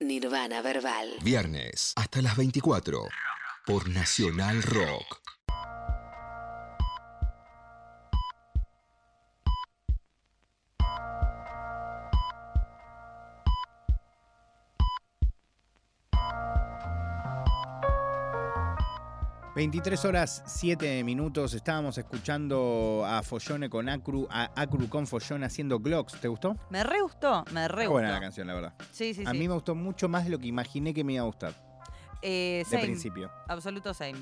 Nirvana Verbal. Viernes hasta las 24 por Nacional Rock. ...23 horas 7 minutos... ...estábamos escuchando a Follone con Acru... ...a Acru con Follone haciendo Glocks... ¿Te gustó? Me re gustó, me re gustó. buena la canción, la verdad. Sí, sí, sí. A mí me gustó mucho más de lo que imaginé que me iba a gustar... Eh, ...de same, principio. Absoluto same.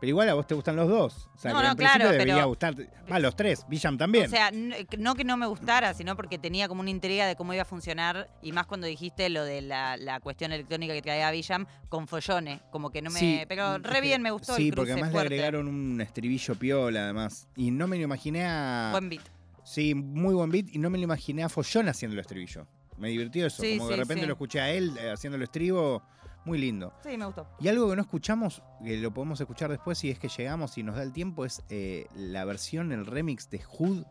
Pero igual a vos te gustan los dos. O sea, No, que no, en principio claro, debería pero- gustar... Va, los tres. Villam también. O sea, no que no me gustara, sino porque tenía como una intriga de cómo iba a funcionar y más cuando dijiste lo de la, la cuestión electrónica que traía Villam con Follone, como que no me... Sí, pero es re bien, me gustó Sí, el porque cruce además fuerte. le agregaron un estribillo piola, además. Y no me lo imaginé a... Buen beat. Sí, muy buen beat. Y no me lo imaginé a Follón haciendo el estribillo. Me divirtió eso. Sí, como de sí, repente sí. lo escuché a él eh, haciendo el estribo. Muy lindo. Sí, me gustó. Y algo que no escuchamos, que lo podemos escuchar después si es que llegamos y nos da el tiempo, es eh, la versión, el remix de Hood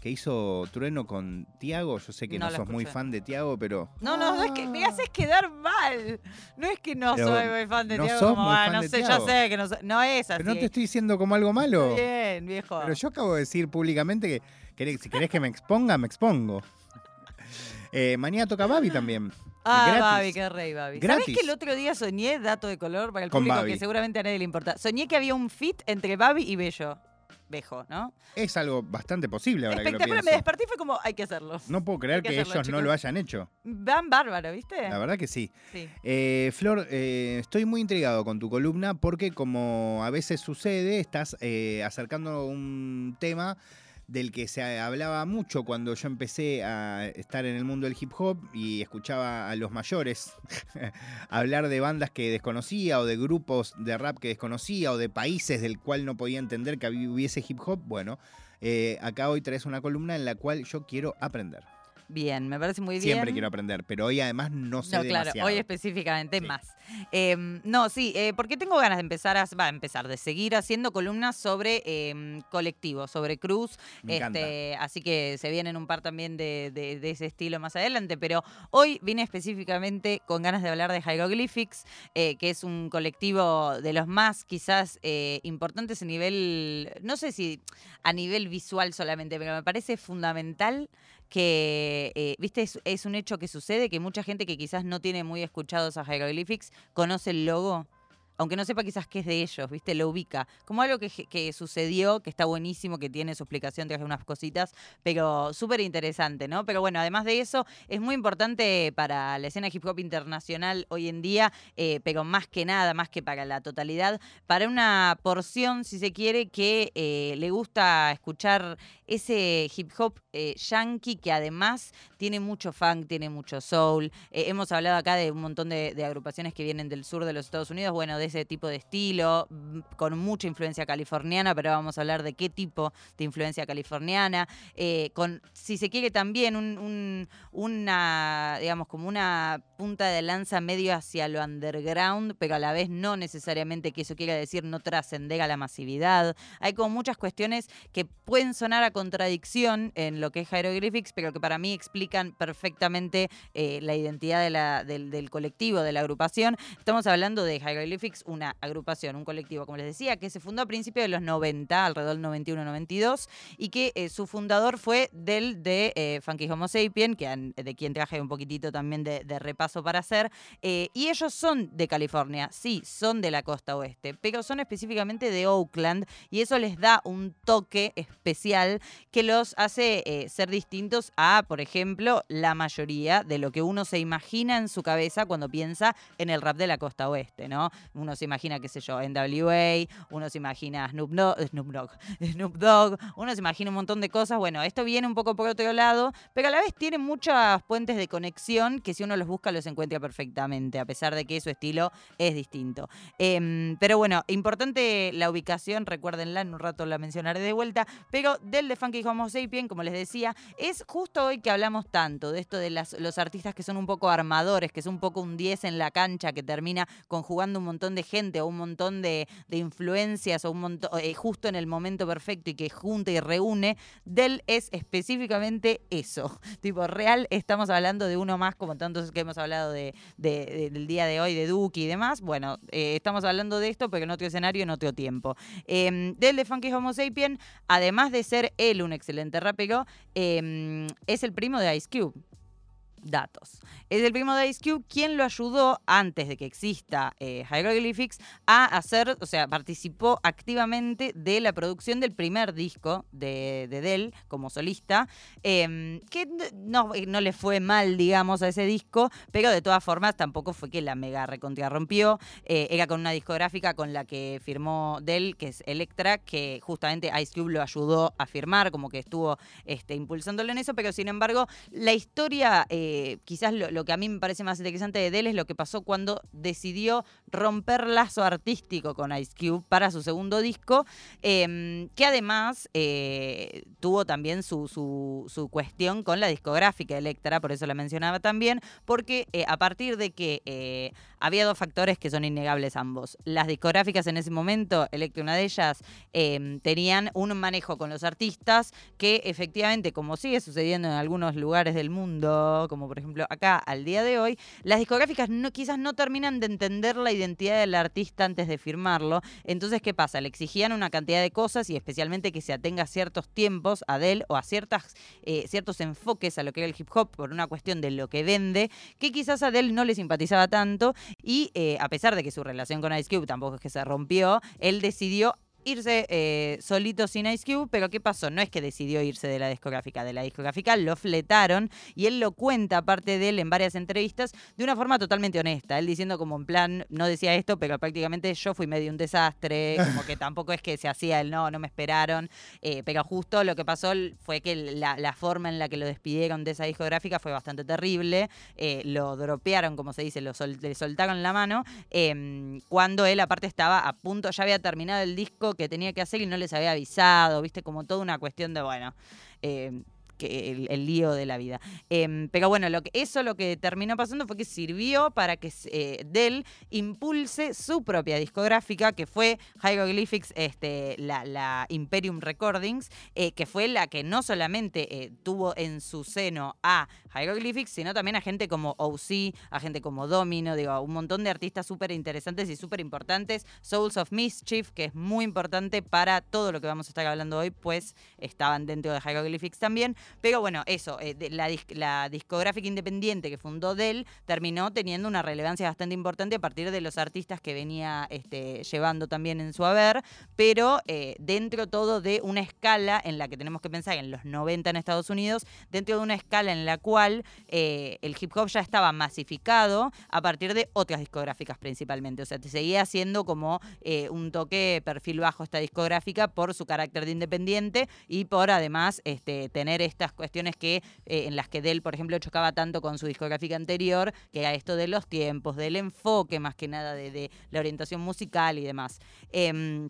que hizo Trueno con Tiago. Yo sé que no, sos muy fan de Tiago, pero No, no, no es que me haces quedar mal. No es que no Pero soy muy fan de no Tiago. como, ah, no sé, ya sé que no, no es así. pero no te estoy diciendo como algo malo. Bien, viejo. Pero yo acabo de decir públicamente que si querés que me exponga, me expongo. Eh, mañana toca Babi también. Ah, Gratis. Babi, qué rey, Babi. Gratis. ¿Sabés que el otro día soñé, dato de color para el Con público Babi. que seguramente a nadie le importa? Soñé que había un fit entre Babi y Bello. Bejo, ¿no? Es algo bastante posible ahora que lo Espectacular, me pienso. desperté y fue como, hay que hacerlo. No puedo creer Hay que que, hacerlo, ellos no chicos. lo hayan hecho. Van bárbaro, ¿viste? La verdad que sí. Sí. Eh, Flor, eh, estoy muy intrigado con tu columna porque como a veces sucede, estás eh, acercando un tema del que se hablaba mucho cuando yo empecé a estar en el mundo del hip hop y escuchaba a los mayores hablar de bandas que desconocía o de grupos de rap que desconocía o de países del cual no podía entender que hubiese hip hop. Bueno, eh, acá hoy traes una columna en la cual yo quiero aprender. Bien, me parece muy bien. Siempre quiero aprender, pero hoy además no sé No, claro, demasiado. hoy específicamente Sí. más. Eh, no, sí, eh, porque tengo ganas de empezar a, va, a empezar, de seguir haciendo columnas sobre eh, colectivos, sobre Cruz. Me encanta. Este, así que se vienen un par también de, de- de ese estilo más adelante, pero hoy vine específicamente con ganas de hablar de Hieroglyphics, eh, que es un colectivo de los más quizás eh, importantes a nivel, no sé si a nivel visual solamente, pero me parece fundamental que, eh, viste, es, es un hecho que sucede, que mucha gente que quizás no tiene muy escuchados a Hieroglyphics conoce el logo. Aunque no sepa quizás qué es de ellos, ¿viste? Lo ubica. Como algo que, sucedió, que está buenísimo, que tiene su explicación, traje unas cositas, pero súper interesante, ¿no? Pero bueno, además de eso, es muy importante para la escena hip hop internacional hoy en día, eh, pero más que nada, más que para la totalidad, para una porción, si se quiere, que eh, le gusta escuchar ese hip hop eh, yankee que además tiene mucho funk, tiene mucho soul. Hemos hablado acá de un montón de, de agrupaciones que vienen del sur de los Estados Unidos, bueno, de ese tipo de estilo, mm, con mucha influencia californiana, pero vamos a hablar de qué tipo de influencia californiana, eh, con, si se quiere, también un- un- una, digamos, como una punta de lanza medio hacia lo underground, pero a la vez no necesariamente que eso quiera decir no trascender a la masividad. Hay como muchas cuestiones que pueden sonar a contradicción en lo que es Hieroglyphics, pero que para mí explican perfectamente eh, la identidad de la- del colectivo, de la agrupación. Estamos hablando de Hieroglyphics, una agrupación, un colectivo, como les decía, que se fundó a principios de los 90, alrededor del 91-92, y que eh, su fundador fue del de eh, Funky Homo Sapien, que de quien traje un poquitito también de, repaso para hacer. eh, y ellos son de California, sí, son de la costa oeste, pero son específicamente de Oakland, y eso les da un toque especial que los hace eh, ser distintos a, por ejemplo, la mayoría de lo que uno se imagina en su cabeza cuando piensa en el rap de la costa oeste, ¿no? Uno se imagina, qué sé yo, NWA, uno se imagina Snoop Dogg, Snoop Dogg, Snoop Dogg, uno se imagina un montón de cosas. Bueno, esto viene un poco por otro lado, pero a la vez tiene muchas puentes de conexión que si uno los busca los encuentra perfectamente, a pesar de que su estilo es distinto. Em, pero bueno, importante la ubicación, recuérdenla, en un rato la mencionaré de vuelta, pero del de Funky Homo Sapien, como les decía, es justo hoy que hablamos tanto de esto de los artistas que son un poco armadores, que son un poco un 10 en la cancha, que termina conjugando un montón de gente o un montón de, influencias o un eh, justo en el momento perfecto y que junta y reúne, Dell es específicamente eso. tipo, real, estamos hablando de uno más, como tantos que hemos hablado de, del día de hoy, de Duki y demás. Bueno, eh, estamos hablando de esto, pero en otro escenario, en otro tiempo. Eh, Dell de Funky Homo Sapien, además de ser él un excelente rapero, em, es el primo de Ice Cube datos. Es el primo de Ice Cube quien lo ayudó antes de que exista eh, Hieroglyphics a hacer, o sea, participó activamente de la producción del primer disco de, de Dell como solista, em, que no, no, le fue mal, digamos, a ese disco, pero de todas formas tampoco fue que la mega recontra rompió. Eh, era con una discográfica con la que firmó Dell, que es Electra, que justamente Ice Cube lo ayudó a firmar, como que estuvo este, impulsándolo en eso, pero sin embargo, la historia. Eh, eh, quizás lo, que a mí me parece más interesante de Dell es lo que pasó cuando decidió romper lazo artístico con Ice Cube para su segundo disco, em, que además eh, tuvo también su, su, cuestión con la discográfica Electra, por eso la mencionaba también, porque eh, a partir de que había dos factores que son innegables ambos. Las discográficas en ese momento, Electra una de ellas, em, tenían un manejo con los artistas que efectivamente, como sigue sucediendo en algunos lugares del mundo, como por ejemplo acá al día de hoy, las discográficas quizás no terminan de entender la identidad del artista antes de firmarlo. Entonces, ¿qué pasa? Le exigían una cantidad de cosas y especialmente que se atenga a ciertos tiempos a él o a ciertas, eh, ciertos enfoques a lo que era el hip hop por una cuestión de lo que vende, que quizás a Adele no le simpatizaba tanto y eh, a pesar de que su relación con Ice Cube tampoco es que se rompió, él decidió irse eh, solito sin Ice Cube, pero ¿qué pasó? No es que decidió irse de la discográfica, de la discográfica lo fletaron y él lo cuenta, aparte de él, en varias entrevistas, de una forma totalmente honesta. Él diciendo como en plan, no decía esto, pero prácticamente yo fui medio un desastre, como que tampoco es que se hacía el no, no me esperaron, eh, pero justo lo que pasó fue que la, forma en la que lo despidieron de esa discográfica fue bastante terrible, eh, lo dropearon, como se dice, lo le soltaron la mano, em, cuando él aparte estaba a punto, ya había terminado el disco que tenía que hacer y no les había avisado, viste, como toda una cuestión de, bueno, eh, que el, lío de la vida. Em, pero bueno, lo que, eso lo que terminó pasando fue que sirvió para que eh, Dell impulse su propia discográfica, que fue Hieroglyphics, este, la, Imperium Recordings, eh, que fue la que no solamente eh, tuvo en su seno a Hieroglyphics, sino también a gente como OC, a gente como Domino, digo, un montón de artistas súper interesantes y súper importantes. Souls of Mischief, que es muy importante para todo lo que vamos a estar hablando hoy, pues estaban dentro de Hieroglyphics también. Pero bueno, eso, eh, la, discográfica independiente que fundó Dell terminó teniendo una relevancia bastante importante a partir de los artistas que venía este, llevando también en su haber, pero eh, dentro todo de una escala en la que tenemos que pensar en los 90 en Estados Unidos, dentro de una escala en la cual eh, el hip hop ya estaba masificado a partir de otras discográficas principalmente. O sea, te seguía siendo como un toque perfil bajo esta discográfica por su carácter de independiente y por además este, tener estas cuestiones que eh, en las que Dell, por ejemplo, chocaba tanto con su discográfica anterior, que era esto de los tiempos, del enfoque más que nada de, la orientación musical y demás. Em,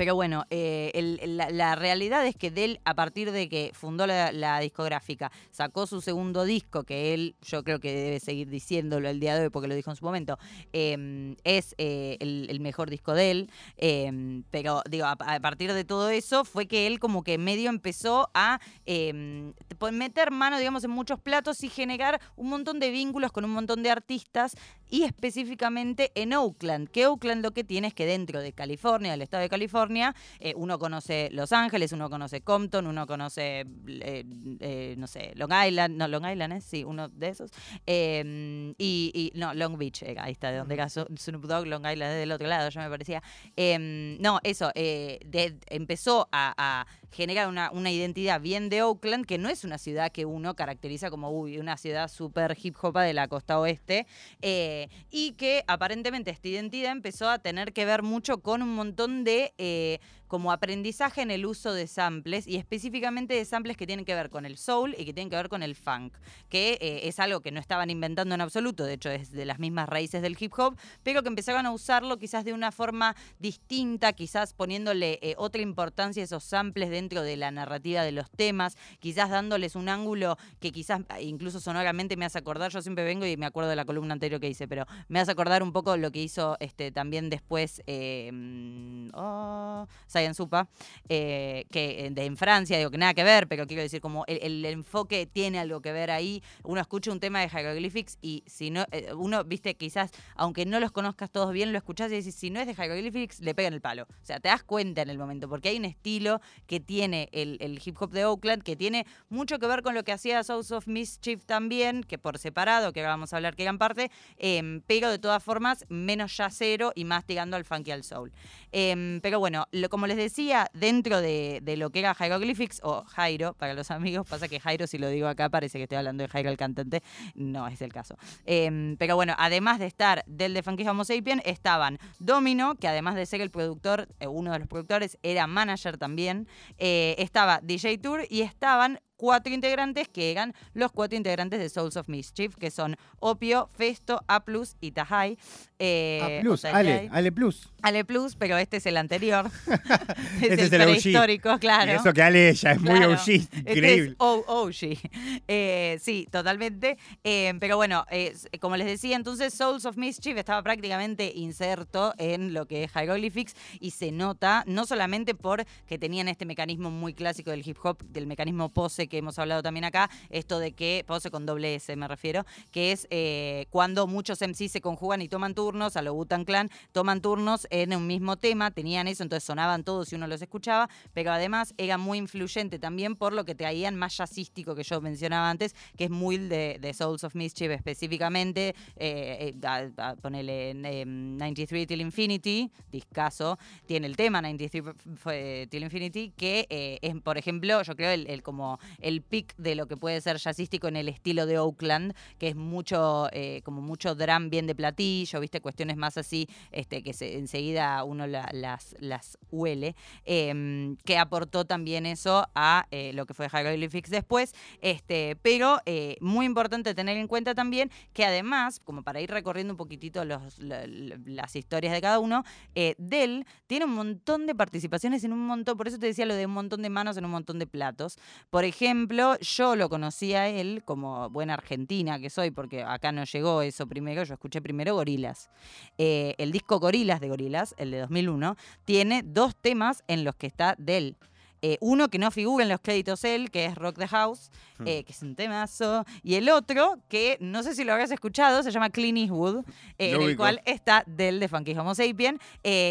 pero bueno, eh, la, realidad es que Dell, a partir de que fundó la, discográfica, sacó su segundo disco, que él, yo creo que debe seguir diciéndolo el día de hoy porque lo dijo en su momento, em, es eh, el, mejor disco de él. Em, pero digo, a, partir de todo eso fue que él como que medio empezó a em, meter mano, digamos, en muchos platos y generar un montón de vínculos con un montón de artistas y específicamente en Oakland, que Oakland lo que tiene es que dentro de California, del estado de California, eh, uno conoce Los Ángeles, uno conoce Compton, uno conoce, eh, eh, no sé, Long Island, no, Long Island es, sí, uno de esos, em, y, no, Long Beach, ahí está, de donde era Snoop Dogg, Long Island es del otro lado, ya me parecía. No, eso, empezó a, generar una, una, identidad bien de Oakland, que no es una ciudad que uno caracteriza como, uy, una ciudad súper hip hop de la costa oeste, y que aparentemente esta identidad empezó a tener que ver mucho con un montón de eh, como aprendizaje en el uso de samples y específicamente de samples que tienen que ver con el soul y que tienen que ver con el funk, que eh, es algo que no estaban inventando en absoluto, de hecho es de las mismas raíces del hip hop, pero que empezaron a usarlo quizás de una forma distinta, quizás poniéndole eh, otra importancia a esos samples dentro de la narrativa de los temas, quizás dándoles un ángulo que quizás incluso sonoramente me hace acordar, yo siempre vengo y me acuerdo de la columna anterior que hice, pero me hace acordar un poco lo que hizo este también después eh, mm, oh, Supa, eh, que eh, de, en Francia, digo que nada que ver, pero quiero decir, como el, enfoque tiene algo que ver ahí. Uno escucha un tema de Hieroglyphics y si no, eh, uno, viste, quizás, aunque no los conozcas todos bien, lo escuchás y decís, si no es de Hieroglyphics, le pegan el palo. O sea, te das cuenta en el momento, porque hay un estilo que tiene el, hip hop de Oakland, que tiene mucho que ver con lo que hacía Souls of Mischief también, que por separado, que ahora vamos a hablar que eran parte, em, pero de todas formas, menos yacero y más tirando al funky al soul. Em, pero bueno, como les decía, dentro de, lo que era Hieroglyphics, o Jairo, para los amigos, pasa que Jairo, si lo digo acá, parece que estoy hablando de Jairo el cantante, no es el caso. Em, pero bueno, además de estar del de Funky Homo Sapien, estaban Domino, que además de ser el productor, eh, uno de los productores, era manager también, eh, estaba DJ Tour y estaban cuatro integrantes que eran los cuatro integrantes de Souls of Mischief, que son Opio, Festo, A Plus y Tahai. Eh, A Ale, Ale Plus. Ale Plus, pero este es el anterior. este es el, prehistórico, claro. eso que Ale ella es muy OG, este increíble. OG. Eh, sí, totalmente. Eh, pero bueno, como les decía, entonces Souls of Mischief estaba prácticamente inserto en lo que es Hieroglyphics y se nota, no solamente por que tenían este mecanismo muy clásico del hip hop, del mecanismo pose que hemos hablado también acá, esto de que, pose con doble S me refiero, que es cuando muchos MCs se conjugan y toman turnos, a lo Butan Clan, toman turnos en un mismo tema, tenían eso, entonces sonaban todos y uno los escuchaba, pero además era muy influyente también por lo que traían más jazzístico que yo mencionaba antes, que es muy de, Souls of Mischief específicamente, eh, eh ponele 93 em, Till Infinity, discaso, tiene el tema 93 Till Infinity, que eh, es, por ejemplo, yo creo el, como el pic de lo que puede ser jazzístico en el estilo de Oakland, que es mucho, eh, como mucho drum bien de platillo, viste, cuestiones más así, este, que se, enseguida uno las, las huele, em, que aportó también eso a eh, lo que fue Hieroglyphics después. Este, pero eh, muy importante tener en cuenta también que además, como para ir recorriendo un poquitito las historias de cada uno, Dell tiene un montón de participaciones en un montón, por eso te decía lo de un montón de manos en un montón de platos. Por ejemplo, yo lo conocí a él como buena argentina que soy, porque acá no llegó eso primero, yo escuché primero Gorilas. el disco Gorilas de Gorilas el de 2001, tiene dos temas en los que está Dell. Eh, uno que no figura en los créditos él, que es Rock the House, hmm. eh, que es un temazo. Y el otro, que no sé si lo habrás escuchado, se llama Clean Eastwood, eh, en el cual está del de Funky Homo Sapien.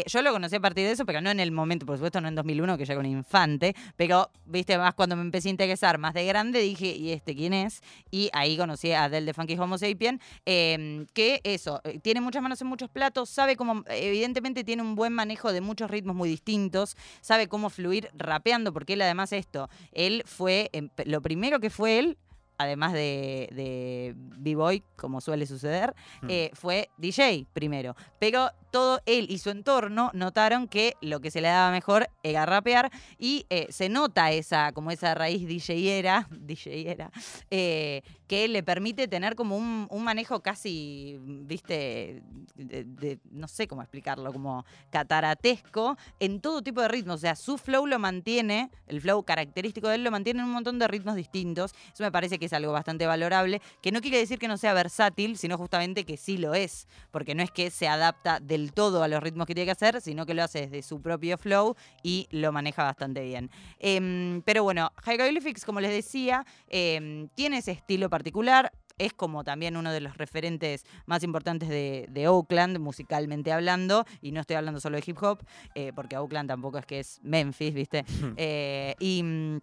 yo lo conocí a partir de eso, pero no en el momento, por supuesto, no en 2001, que ya era un infante. Pero, viste, más cuando me empecé a interesar más de grande, dije, ¿y este quién es? Y ahí conocí a Del de Funky Homo Sapien, em, que eso, tiene muchas manos en muchos platos, sabe cómo, evidentemente tiene un buen manejo de muchos ritmos muy distintos, sabe cómo fluir rapeando porque él además esto, él fue, em, lo primero que fue él además de, de B-Boy, como suele suceder, mm. eh, fue DJ primero. Pero todo él y su entorno notaron que lo que se le daba mejor era rapear y eh, se nota esa, como esa raíz DJera, DJera eh, que le permite tener como un, manejo casi, viste, de, no sé cómo explicarlo, como cataratesco en todo tipo de ritmos. O sea, su flow lo mantiene, el flow característico de él lo mantiene en un montón de ritmos distintos. Eso me parece que es algo bastante valorable, que no quiere decir que no sea versátil, sino justamente que sí lo es, porque no es que se adapta del todo a los ritmos que tiene que hacer, sino que lo hace desde su propio flow y lo maneja bastante bien. Em, pero bueno, Hieroglyphics, como les decía, em, tiene ese estilo particular. Es como también uno de los referentes más importantes de, Oakland, musicalmente hablando, y no estoy hablando solo de hip hop, eh, porque Oakland tampoco es que es Memphis, ¿viste? Eh, y mm,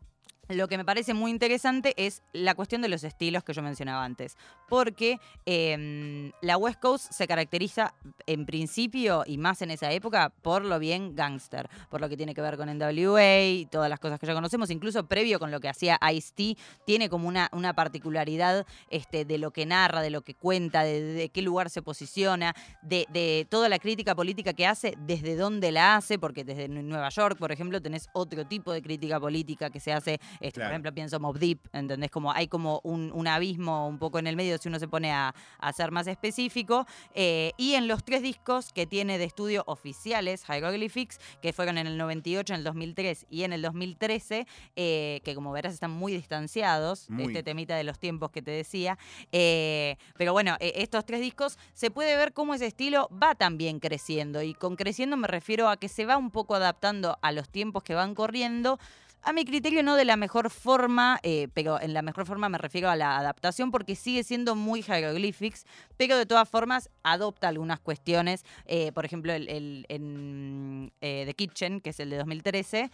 lo que me parece muy interesante es la cuestión de los estilos que yo mencionaba antes. Porque em, la West Coast se caracteriza en principio y más en esa época por lo bien gangster, por lo que tiene que ver con NWA y todas las cosas que ya conocemos, incluso previo con lo que hacía Ice-T, tiene como una, una particularidad este, de lo que narra, de lo que cuenta, de, qué lugar se posiciona, de, de, toda la crítica política que hace, desde dónde la hace, porque desde Nueva York, por ejemplo, tenés otro tipo de crítica política que se hace este, por ejemplo, pienso Mob Deep, ¿entendés? Como hay como un, abismo un poco en el medio si uno se pone a, ser más específico. Eh, y en los tres discos que tiene de estudio oficiales, Hieroglyphics, que fueron en el 98, en el 2003 y en el 2013, eh, que como verás están muy distanciados este temita de los tiempos que te decía. Eh, pero bueno, estos tres discos se puede ver cómo ese estilo va también creciendo. Y con creciendo me refiero a que se va un poco adaptando a los tiempos que van corriendo a mi criterio no de la mejor forma, eh, pero en la mejor forma me refiero a la adaptación porque sigue siendo muy hieroglyphics, pero de todas formas adopta algunas cuestiones. Eh, por ejemplo, el, en eh, The Kitchen, que es el de 2013,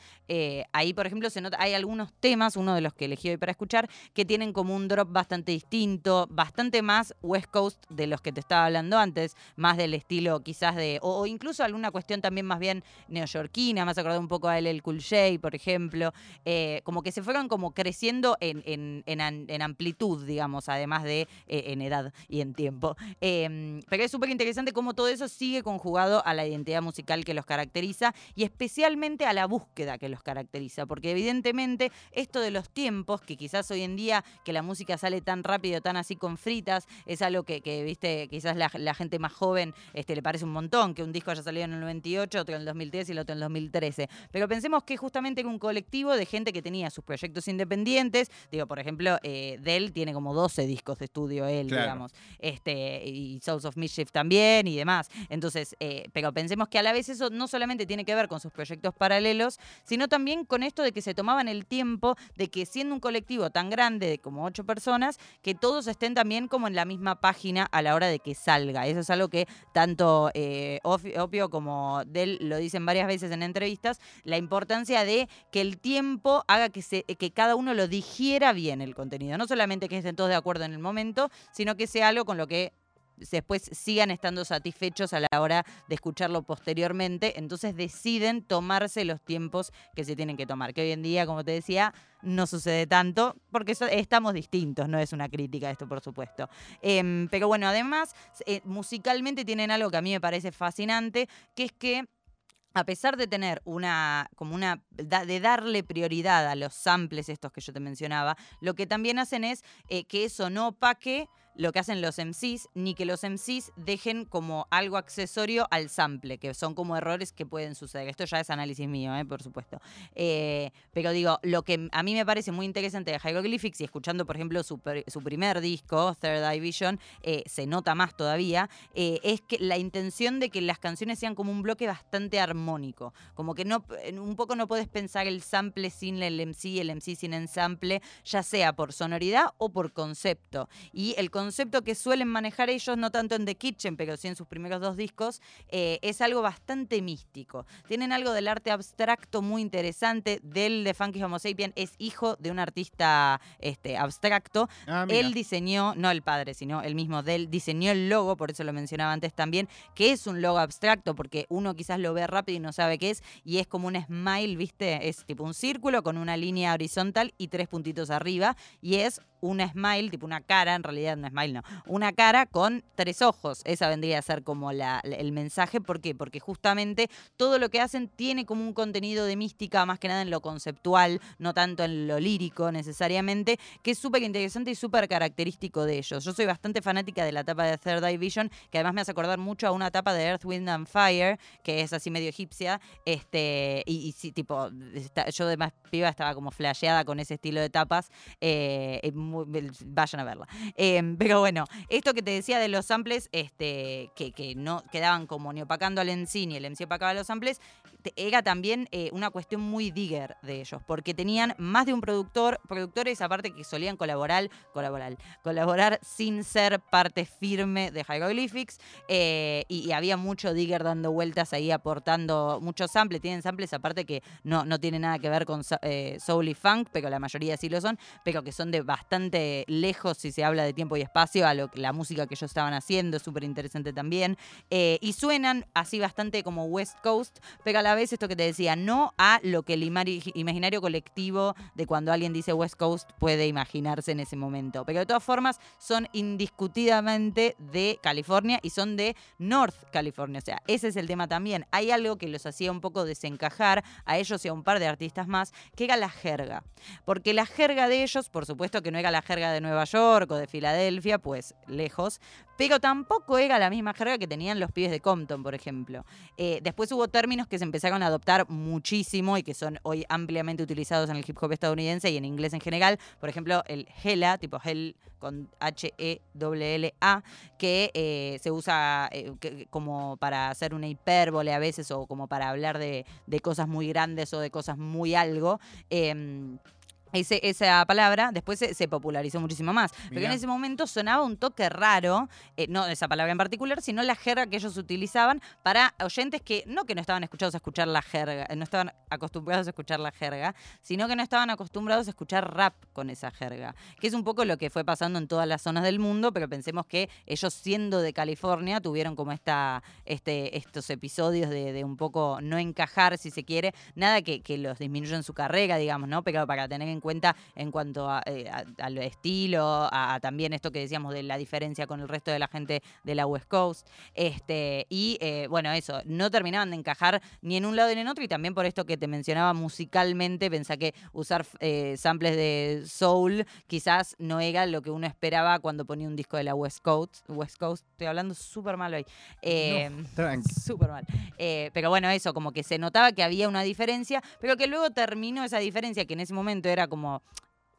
ahí por ejemplo se nota, hay algunos temas, uno de los que elegí hoy para escuchar, que tienen como un drop bastante distinto, bastante más West Coast de los que te estaba hablando antes, más del estilo quizás de, o, incluso alguna cuestión también más bien neoyorquina, más acordado un poco a él el Cool J, por ejemplo. Eh, como que se fueron como creciendo en, en, amplitud, digamos, además de eh, en edad y en tiempo. Em, pero es súper interesante cómo todo eso sigue conjugado a la identidad musical que los caracteriza y especialmente a la búsqueda que los caracteriza, porque evidentemente esto de los tiempos, que quizás hoy en día que la música sale tan rápido, tan así con fritas, es algo que, viste, quizás la, gente más joven este, le parece un montón, que un disco haya salido en el 98, otro en el 2010 y el otro en el 2013. Pero pensemos que justamente en un colectivo de gente que tenía sus proyectos independientes. Digo, por ejemplo, eh, Dell tiene como 12 discos de estudio él, digamos. Este, y Souls of Mischief también y demás. Entonces, eh, pero pensemos que a la vez eso no solamente tiene que ver con sus proyectos paralelos, sino también con esto de que se tomaban el tiempo de que siendo un colectivo tan grande de como ocho personas, que todos estén también como en la misma página a la hora de que salga. Eso es algo que tanto eh, Opio como Dell lo dicen varias veces en entrevistas, la importancia de que el tiempo tiempo haga que, cada uno lo digiera bien el contenido. No solamente que estén todos de acuerdo en el momento, sino que sea algo con lo que después sigan estando satisfechos a la hora de escucharlo posteriormente, entonces deciden tomarse los tiempos que se tienen que tomar, que hoy en día, como te decía, no sucede tanto, porque estamos distintos, no es una crítica esto, por supuesto. Em, pero bueno, además, eh, musicalmente tienen algo que a mí me parece fascinante, que es que a pesar de tener una, como una, de darle prioridad a los samples estos que yo te mencionaba, lo que también hacen es eh, que eso no opaque lo que hacen los MCs, ni que los MCs dejen como algo accesorio al sample, que son como errores que pueden suceder. Esto ya es análisis mío, eh, por supuesto. Eh, pero digo, lo que a mí me parece muy interesante de Hieroglyphics, y escuchando, por ejemplo, su, primer disco, Third Eye Vision, eh, se nota más todavía, es que la intención de que las canciones sean como un bloque bastante armónico. Como que no, un poco no puedes pensar el sample sin el MC, el MC sin el sample, ya sea por sonoridad o por concepto. Y el concepto concepto que suelen manejar ellos, no tanto en The Kitchen, pero sí en sus primeros dos discos, eh, es algo bastante místico. Tienen algo del arte abstracto muy interesante. Del de Funky Homo Sapien es hijo de un artista este, abstracto. Ah, él diseñó, no el padre, sino el mismo Del, diseñó el logo, por eso lo mencionaba antes también, que es un logo abstracto, porque uno quizás lo ve rápido y no sabe qué es, y es como un smile, ¿viste? Es tipo un círculo con una línea horizontal y tres puntitos arriba, y es una smile, tipo una cara, en realidad no smile, no, una cara con tres ojos. Esa vendría a ser como la, el mensaje. ¿Por qué? Porque justamente todo lo que hacen tiene como un contenido de mística, más que nada en lo conceptual, no tanto en lo lírico necesariamente, que es súper interesante y súper característico de ellos. Yo soy bastante fanática de la etapa de Third Eye Vision, que además me hace acordar mucho a una etapa de Earth, Wind and Fire, que es así medio egipcia, este, y, sí, tipo, yo de más piba estaba como flasheada con ese estilo de tapas, eh, vayan a verla. Em, pero bueno, esto que te decía de los samples, este, que, no quedaban como ni opacando al MC ni el MC opacaba los samples, era también eh, una cuestión muy digger de ellos, porque tenían más de un productor, productores aparte que solían colaborar, colaborar, colaborar sin ser parte firme de Hieroglyphics, eh, y, había mucho digger dando vueltas ahí aportando muchos samples, tienen samples aparte que no, no tienen nada que ver con eh, soul y funk, pero la mayoría sí lo son, pero que son de bastante lejos si se habla de tiempo y espacio a lo, la música que ellos estaban haciendo, súper interesante también, y suenan así bastante como West Coast, pero a la vez esto que te decía, no a lo que el imaginario colectivo de cuando alguien dice West Coast puede imaginarse en ese momento. Pero de todas formas son indiscutidamente de California y son de North California. O sea, ese es el tema también. Hay algo que los hacía un poco desencajar a ellos y a un par de artistas más, que era la jerga. Porque la jerga de ellos, por supuesto que no era la jerga de Nueva York o de Filadelfia, pues lejos, pero tampoco era la misma jerga que tenían los pibes de Compton, por ejemplo. Eh, después hubo términos que se empezaron a adoptar muchísimo y que son hoy ampliamente utilizados en el hip hop estadounidense y en inglés en general. Por ejemplo, el hela, tipo hell con H-E-L-L-A, que eh, se usa eh, como para hacer una hipérbole a veces o como para hablar de, de cosas muy grandes o de cosas muy algo. Esa palabra después se, popularizó muchísimo más. Porque en ese momento sonaba un toque raro, eh, no esa palabra en particular, sino la jerga que ellos utilizaban para oyentes que no que no estaban escuchados a escuchar la jerga, no estaban acostumbrados a escuchar la jerga, sino que no estaban acostumbrados a escuchar rap con esa jerga. Que es un poco lo que fue pasando en todas las zonas del mundo, pero pensemos que ellos siendo de California tuvieron como esta, este, estos episodios de, un poco no encajar, si se quiere, nada que, que los disminuya en su carrera, digamos, ¿no? Pero para tener en cuenta en cuanto a, eh, al estilo, a, también esto que decíamos de la diferencia con el resto de la gente de la West Coast. Este, y eh, bueno, eso, no terminaban de encajar ni en un lado ni en otro, y también por esto que te mencionaba musicalmente, pensá que usar eh, samples de soul quizás no era lo que uno esperaba cuando ponía un disco de la West Coast. West Coast, estoy hablando súper mal hoy. súper mal. pero bueno, eso, como que se notaba que había una diferencia, pero que luego terminó esa diferencia, que en ese momento era como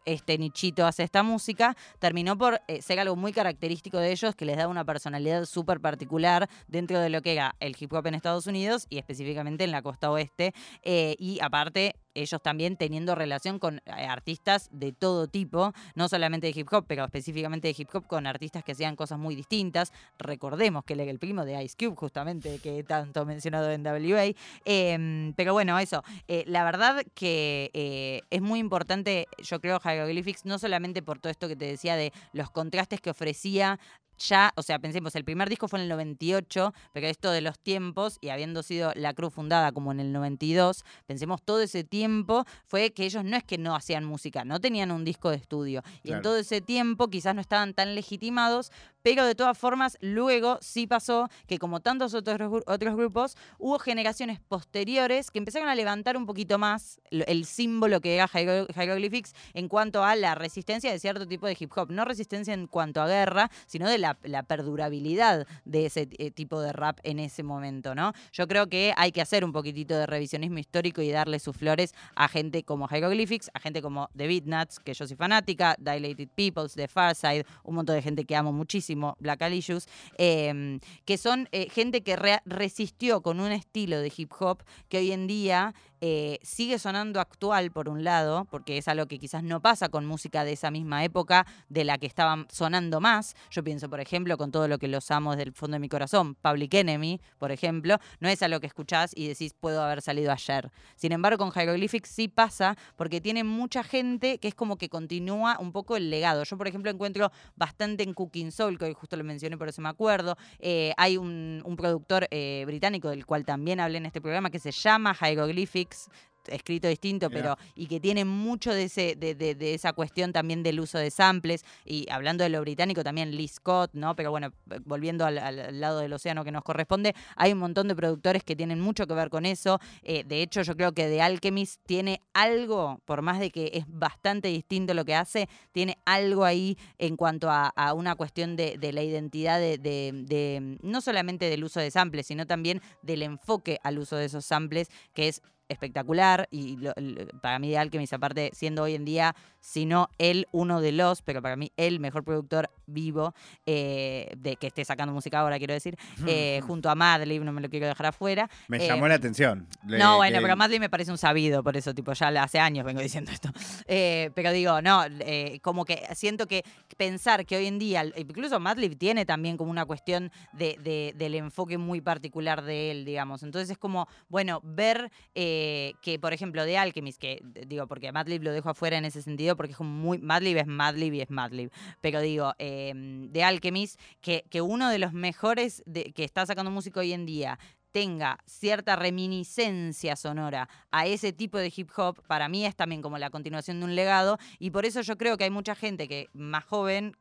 este nichito hace esta música, terminó por eh, ser algo muy característico de ellos que les da una personalidad súper particular dentro de lo que era el hip hop en Estados Unidos y específicamente en la costa oeste. Eh, y aparte, ellos también teniendo relación con eh, artistas de todo tipo, no solamente de hip hop, pero específicamente de hip hop con artistas que hacían cosas muy distintas. Recordemos que él era el primo de Ice Cube, justamente, que tanto mencionado en WA. Em, pero bueno, eso. la verdad que es muy importante, yo creo, Hieroglyphics, no solamente por todo esto que te decía de los contrastes que ofrecía ya, o sea, pensemos, el primer disco fue en el 98, pero esto de los tiempos, y habiendo sido la Cruz fundada como en el 92, pensemos todo ese tiempo fue que ellos no es que no hacían música, no tenían un disco de estudio. Y en todo ese tiempo quizás no estaban tan legitimados, pero de todas formas, luego sí pasó que como tantos otros, otros grupos, hubo generaciones posteriores que empezaron a levantar un poquito más el símbolo que era Hieroglyphics en cuanto a la resistencia de cierto tipo de hip hop. No resistencia en cuanto a guerra, sino de la, perdurabilidad de ese eh, tipo de rap en ese momento, ¿no? Yo creo que hay que hacer un poquitito de revisionismo histórico y darle sus flores a gente como Hieroglyphics, a gente como The Beatnuts, que yo soy fanática, Dilated Peoples, The Far Side, un montón de gente que amo muchísimo Black Alicious, em, que son eh, gente que resistió con un estilo de hip hop que hoy en día eh, sigue sonando actual por un lado, porque es algo que quizás no pasa con música de esa misma época, de la que estaban sonando más. Yo pienso, por ejemplo, con todo lo que los amo desde el fondo de mi corazón, Public Enemy, por ejemplo, no es algo que escuchás y decís, puedo haber salido ayer. Sin embargo, con Hieroglyphics sí pasa, porque tiene mucha gente que es como que continúa un poco el legado. Yo, por ejemplo, encuentro bastante en Cooking Soul, que hoy justo lo mencioné, por eso me acuerdo. Eh, hay un, productor eh, británico del cual también hablé en este programa que se llama Hieroglyphics escrito distinto, pero y que tiene mucho de ese de, de, esa cuestión también del uso de samples y hablando de lo británico también Lee Scott, ¿no? Pero bueno, volviendo al, lado del océano que nos corresponde, hay un montón de productores que tienen mucho que ver con eso. Eh, de hecho, yo creo que The Alchemist tiene algo, por más de que es bastante distinto lo que hace, tiene algo ahí en cuanto a, a una cuestión de, la identidad de, no solamente del uso de samples, sino también del enfoque al uso de esos samples, que es espectacular y para mí de Alchemist, aparte siendo hoy en día, si no él, uno de los, pero para mí el mejor productor vivo eh, de que esté sacando música ahora, quiero decir, eh, junto a Madlib, no me lo quiero dejar afuera. Me llamó la atención. no, bueno, pero Madlib me parece un sabido, por eso, tipo, ya hace años vengo diciendo esto. pero digo, no, como que siento que pensar que hoy en día, incluso Madlib tiene también como una cuestión de, del enfoque muy particular de él, digamos. Entonces es como, bueno, ver eh, que, por ejemplo, de Alchemist, que digo, porque Madlib lo dejo afuera en ese sentido, porque es muy. Madlib es Madlib y es Madlib. Pero digo, em, de Alchemist, que, que uno de los mejores que está sacando música hoy en día tenga cierta reminiscencia sonora a ese tipo de hip hop, para mí es también como la continuación de un legado y por eso yo creo que hay mucha gente que más joven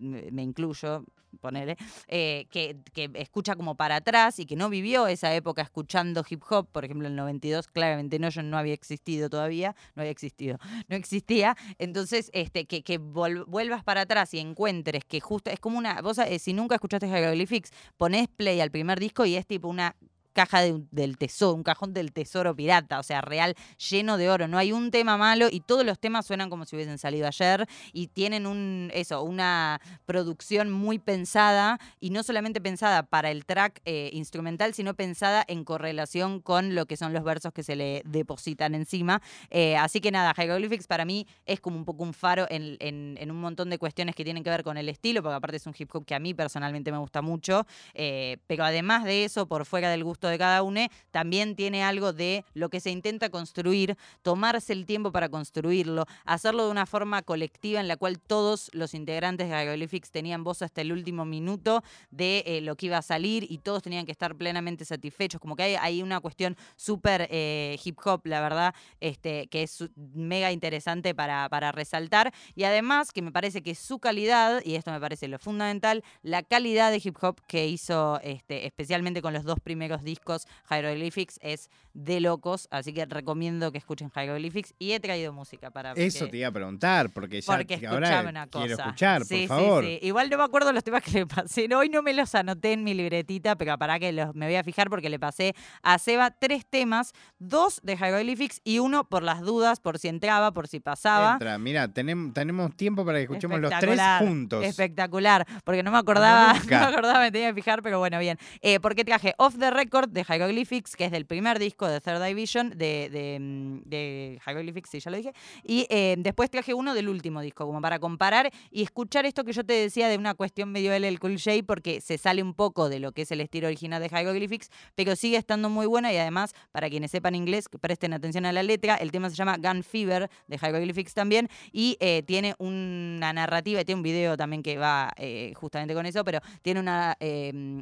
me incluyo, ponele, eh, que, escucha como para atrás y que no vivió esa época escuchando hip hop, por ejemplo, en el 92, claramente no, yo no había existido todavía, no había existido, no existía, entonces este, que, que vuelvas para atrás y encuentres que justo, es como una, vos eh, si nunca escuchaste Hieroglyphics, ponés play al primer disco y es tipo una caja del tesoro, un cajón del tesoro pirata, o sea, real, lleno de oro. No hay un tema malo y todos los temas suenan como si hubiesen salido ayer y tienen un, eso, una producción muy pensada y no solamente pensada para el track eh, instrumental, sino pensada en correlación con lo que son los versos que se le depositan encima. Eh, así que nada, Hieroglyphics para mí es como un poco un faro en, un montón de cuestiones que tienen que ver con el estilo, porque aparte es un hip hop que a mí personalmente me gusta mucho, eh, pero además de eso, por fuera del gusto de cada uno, también tiene algo de lo que se intenta construir, tomarse el tiempo para construirlo, hacerlo de una forma colectiva en la cual todos los integrantes de Hieroglyphics tenían voz hasta el último minuto de eh, lo que iba a salir y todos tenían que estar plenamente satisfechos. Como que hay, hay una cuestión súper eh, hip hop, la verdad, este, que es mega interesante para, para resaltar. Y además que me parece que su calidad, y esto me parece lo fundamental, la calidad de hip hop que hizo este, especialmente con los dos primeros discos Hieroglyphics es de locos, así que recomiendo que escuchen Hieroglyphics y he traído música para Eso te iba a preguntar, porque ya porque ahora una cosa. quiero escuchar, por favor. Sí, Igual no me acuerdo los temas que le pasé, hoy no me los anoté en mi libretita, pero para que los, me voy a fijar porque le pasé a Seba tres temas, dos de Hieroglyphics y uno por las dudas, por si entraba, por si pasaba. Entra, mira, tenemos, tenemos tiempo para que escuchemos los tres juntos. Espectacular, porque no me acordaba, no me acordaba, me tenía que fijar, pero bueno, bien. Eh, porque traje Off the Record de Hieroglyphics, que es del primer disco de Third Division, de, de, mm, de Hieroglyphics, sí, ya lo dije. Y eh, después traje uno del último disco, como para comparar y escuchar esto que yo te decía de una cuestión medio el Cool J, porque se sale un poco de lo que es el estilo original de Hieroglyphics, pero sigue estando muy buena y además, para quienes sepan inglés, presten atención a la letra, el tema se llama Gun Fever de Hieroglyphics también y eh, tiene una narrativa, tiene un video también que va eh, justamente con eso, pero tiene una,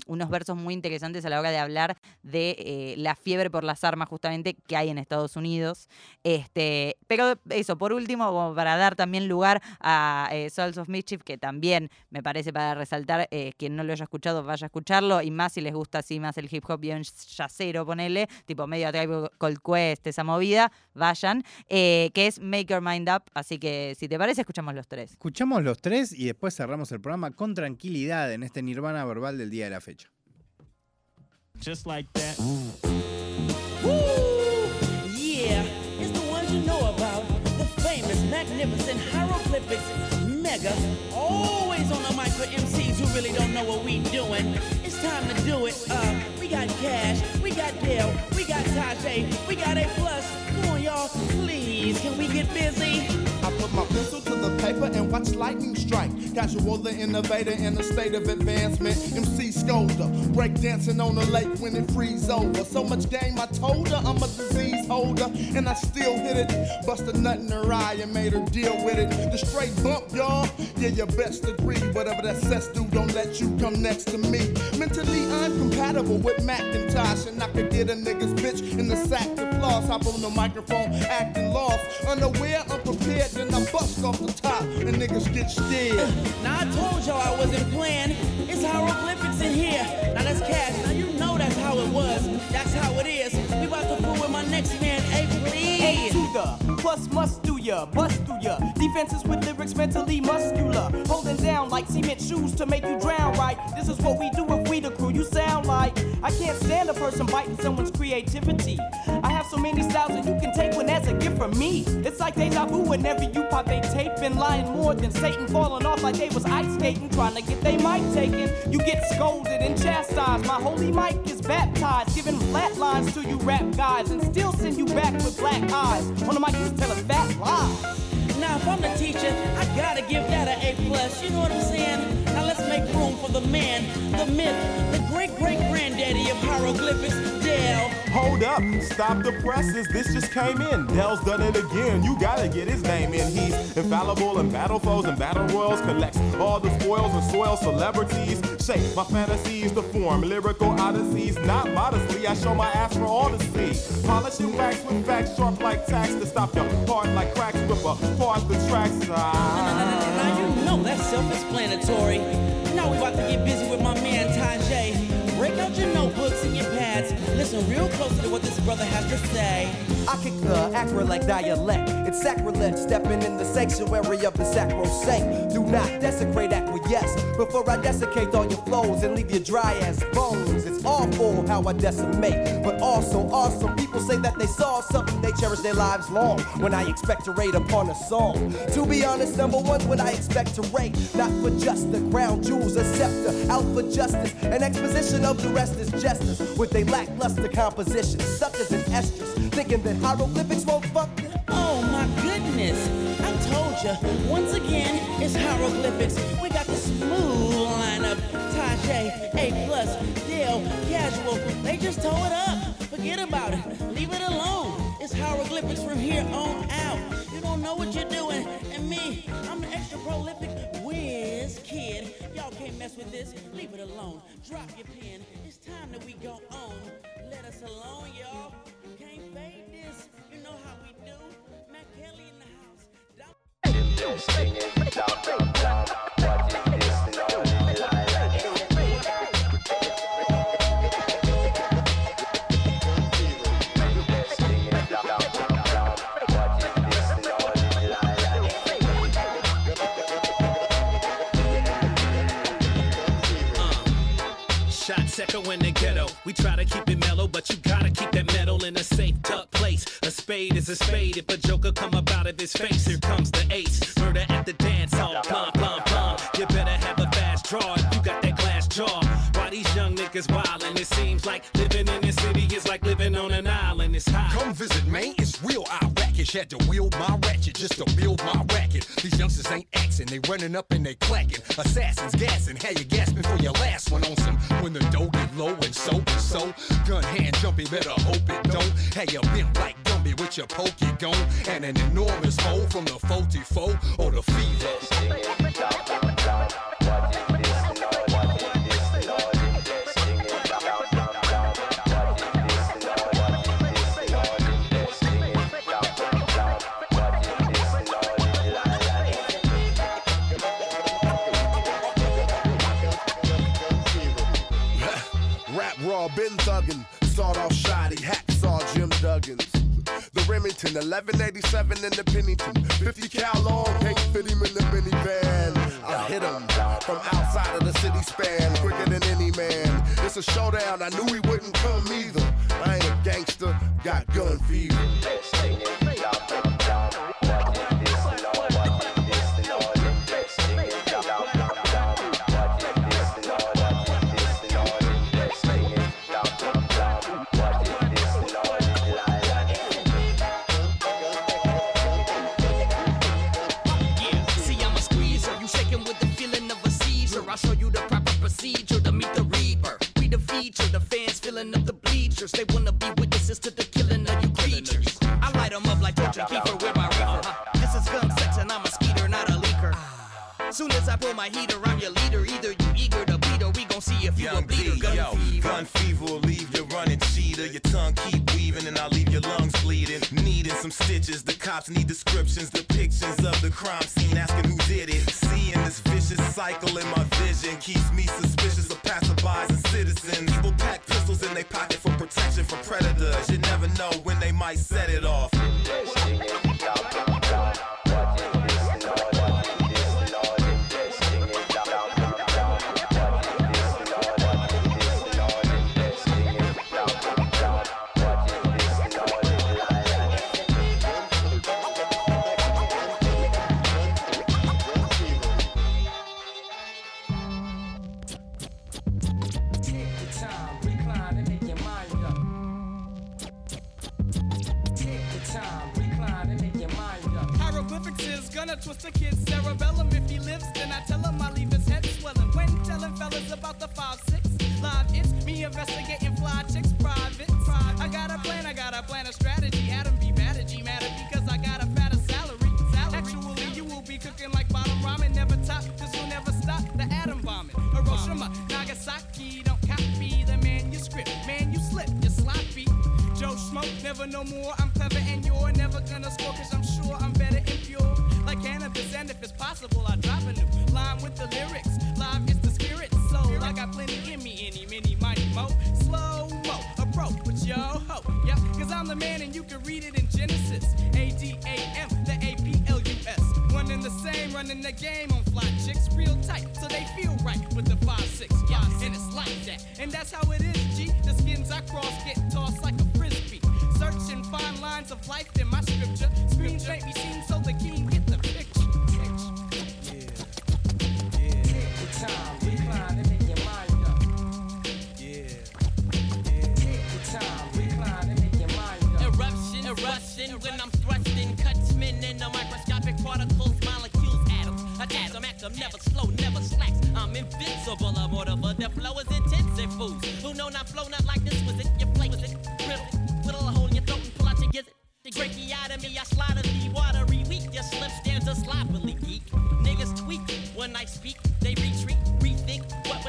unos versos muy interesantes a la hora de hablar de eh, la fiebre por las armas justamente que hay en Estados Unidos. Este, pero eso, por último, para dar también lugar a eh, Souls of Mischief, que también me parece para resaltar, eh, quien no lo haya escuchado vaya a escucharlo, y más si les gusta así más el hip hop bien yacero, ponele, tipo medio Tribe Cold Quest, esa movida, vayan, que es Make Your Mind Up, así que si te parece, escuchamos los tres. Escuchamos los tres y después cerramos el programa con tranquilidad en este nirvana verbal del día de la fecha. Just like that. Woo! Yeah, it's the ones you know about. The famous, magnificent hieroglyphics, mega. Always on the mic for MCs who really don't know what we doing. It's time to do it. Uh, we got Cash, we got Dale, we got Tajay, we got A plus. Come on, y'all, please, can we get busy? I put my pencil to the paper and watch lightning strike. Casual the innovator in a state of advancement. MC Scolder, break dancing on the lake when it freeze over. So much game I told her I'm a disease holder, and I still hit it. Bust a nut in her eye and made her deal with it. The straight bump, y'all. Yeah, your best agree. Whatever that says do, don't let you come next to me. Mentally, I'm compatible with Macintosh, and I could get a nigga's bitch in the sack to floss. Hop on the microphone, acting lost, unaware, unprepared then I bust off the top and niggas get scared. Now I told y'all I wasn't playing. It's hieroglyphics in here. Now that's cash. Now you know that's how it was. That's how it is. We about to fool with my next man. Hey, please. A to the plus must do ya, bust through. Defenses with lyrics mentally muscular. Holding down like cement shoes to make you drown right. This is what we do if we the crew you sound like. I can't stand a person biting someone's creativity. I have so many styles and you can take one as a gift from me. It's like deja vu whenever you pop a tape and lying more than Satan falling off like they was ice skating, trying to get they mic taken. You get scolded and chastised. My holy mic is baptized, giving flat lines to you rap guys and still send you back with black eyes. On the mic, you tell a fat lie. Now, if I'm the teacher, I gotta give that an A plus. You know what I'm saying? Now let's make room for the man, the myth, the great great granddaddy of hieroglyphics, Dell. Hold up, stop the presses. This just came in. Dell's done it again. You gotta get his name in. He's infallible in battle foes and battle royals. Collects all the spoils and soil celebrities. Shape my fantasies to form lyrical odysseys. Not modestly, I show my ass for all to see. Polish Polishing wax with facts sharp like tacks to stop your heart like cracks with a part the tracks. Ah. Now you know that's self-explanatory. Now we about to get busy with my man Tajay. Break out your notebooks and your pads. Listen real closely to what this brother has to say. I kick the acrolect dialect. It's sacrilege, stepping in the sanctuary of the sacrosanct. Do not desecrate acquiesce before I desiccate all your flows and leave you dry as bones. It's awful how I decimate, but also awesome. People say that they saw something they cherish their lives long. When I expect to rate upon a song, to be honest, number one's what I expect to rate. Not for just the crown jewels, a scepter, out for justice. An exposition of the rest is jesters with a lackluster composition. Suckers and estrus, thinking that hieroglyphics won't fuck them. Oh my goodness! I told you. Once again, it's hieroglyphics. We got the smooth lineup. Tajay, A plus, Dale, Casual. They just tore it up. Forget about it. Leave it alone. It's hieroglyphics from here on out. You don't know what you're doing. And me, I'm the extra prolific whiz kid. Y'all can't mess with this. Leave it alone. Drop your pen. It's time that we go on. Let us alone, y'all. You can't fade this. You know how we do. Matt Kelly in the house. We try to keep it mellow, but you gotta keep that metal in a safe, tuck place. A spade is a spade. If a joker come up out of his face, here comes the ace. Murder at the dance hall. Plum, plum, plum. You better have a fast draw if you got that glass jaw. Why these young niggas wildin'? It seems like living in this city is like living on an island. It's hot. Come visit me, it's real I Irakish. Had to wield my ratchet just to build my racket. These youngsters ain't axing, they running up and they clacking. Assassins 1187 in the Pennington. 50 cal long, fit him in the minivan. I hit him from outside of the city span, quicker than any man. It's a showdown, I knew he wouldn't come either. I ain't a gangster, got gun fever. Soon as I pull my heater, I'm your leader. Either you eager to bleed or we gon' see if you a Young bleeder. D, Gun yo, fever. gun fever will leave you running cheater. Your tongue keep weaving and I'll leave your lungs bleeding. Needing some stitches, the cops need descriptions, depictions of the crime scene, asking who did it. Seeing this vicious cycle in my vision keeps me suspicious of passerbys and citizens. People pack pistols in their pocket for protection from predators. You never know when they might set it off. Cerebellum. If he lives, then I tell him I leave his head swelling. When telling fellas about the 5-6 live, it's me investigating fly chicks private. I got a plan, I got a plan, a strategy. Adam be mad at G matter because I got a fatter salary. Actually, you will be cooking like bottom ramen, never top, cause you'll never stop the atom bombing. Hiroshima, Nagasaki, don't copy the manuscript. Man, you slip, you're sloppy. Joe Smoke, never no more. I'm clever and you're never gonna score, cause I'm sure I'm better and pure. Like cannabis, and if it's possible, I drop a new line with the lyrics. Live is the spirit, soul. I got plenty in me, any, many, mighty mo. Slow mo, approach with yo ho. Yeah, cause I'm the man and you can read it in Genesis. A D A M, the A P L U S. One and the same, running the game on fly chicks, real tight, so they feel right with the 5-6. Yeah, and it's like that. And that's how it is, G. The skins I cross get tossed like a frisbee. Searching fine lines of life in my scripture screens make me seem so the keen. Get the picture. Yeah, Eruption, eruption. When I'm thrusting, cuts men in the microscopic particles, molecules, atoms. An atom actor, never slow, never slacks. I'm invincible. I'm more of flow is intensive fools who know not flow not like.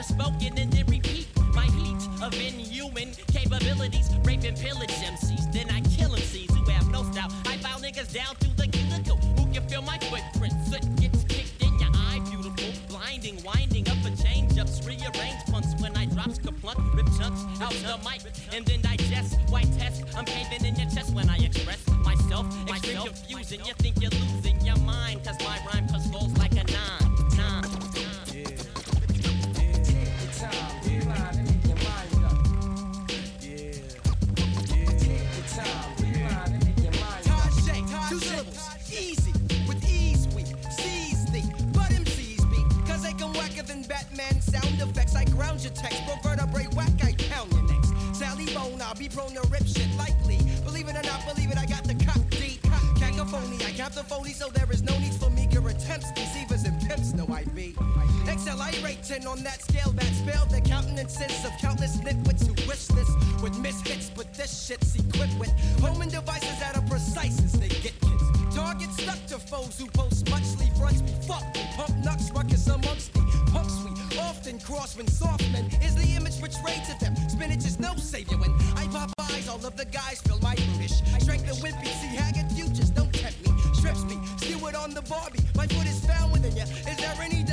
Spoken and then repeat. My heat of inhuman capabilities, rape and pillage MCs. Then I kill MCs who have no style. I file niggas down through the cuticle who can feel my footprint. Soot gets kicked in your eye, beautiful. Blinding, winding up for change ups, rearrange punks when I drops kaplunk, rip chunks out the mic, and then digest. White test, I'm caving in your chest when I express myself. Extreme confusion, you think The phony, so there is no need for meager attempts. Deceivers and pimps know I be. Excel, I rate 10 on that scale, that spell the countenances of countless nitwits who wish this with misfits, but this shit's equipped with homing devices that are precise as they get kids. Target stuck to foes who post much fronts be fucked and pump nuts ruckus amongst the punks we often cross when soft men is the image portrayed to them. Spinach is no savior when I pop eyes, all of the guys feel my brutish. Strength and wimpy, see haggard grips me. It on the Barbie. My foot is found within ya. Is there any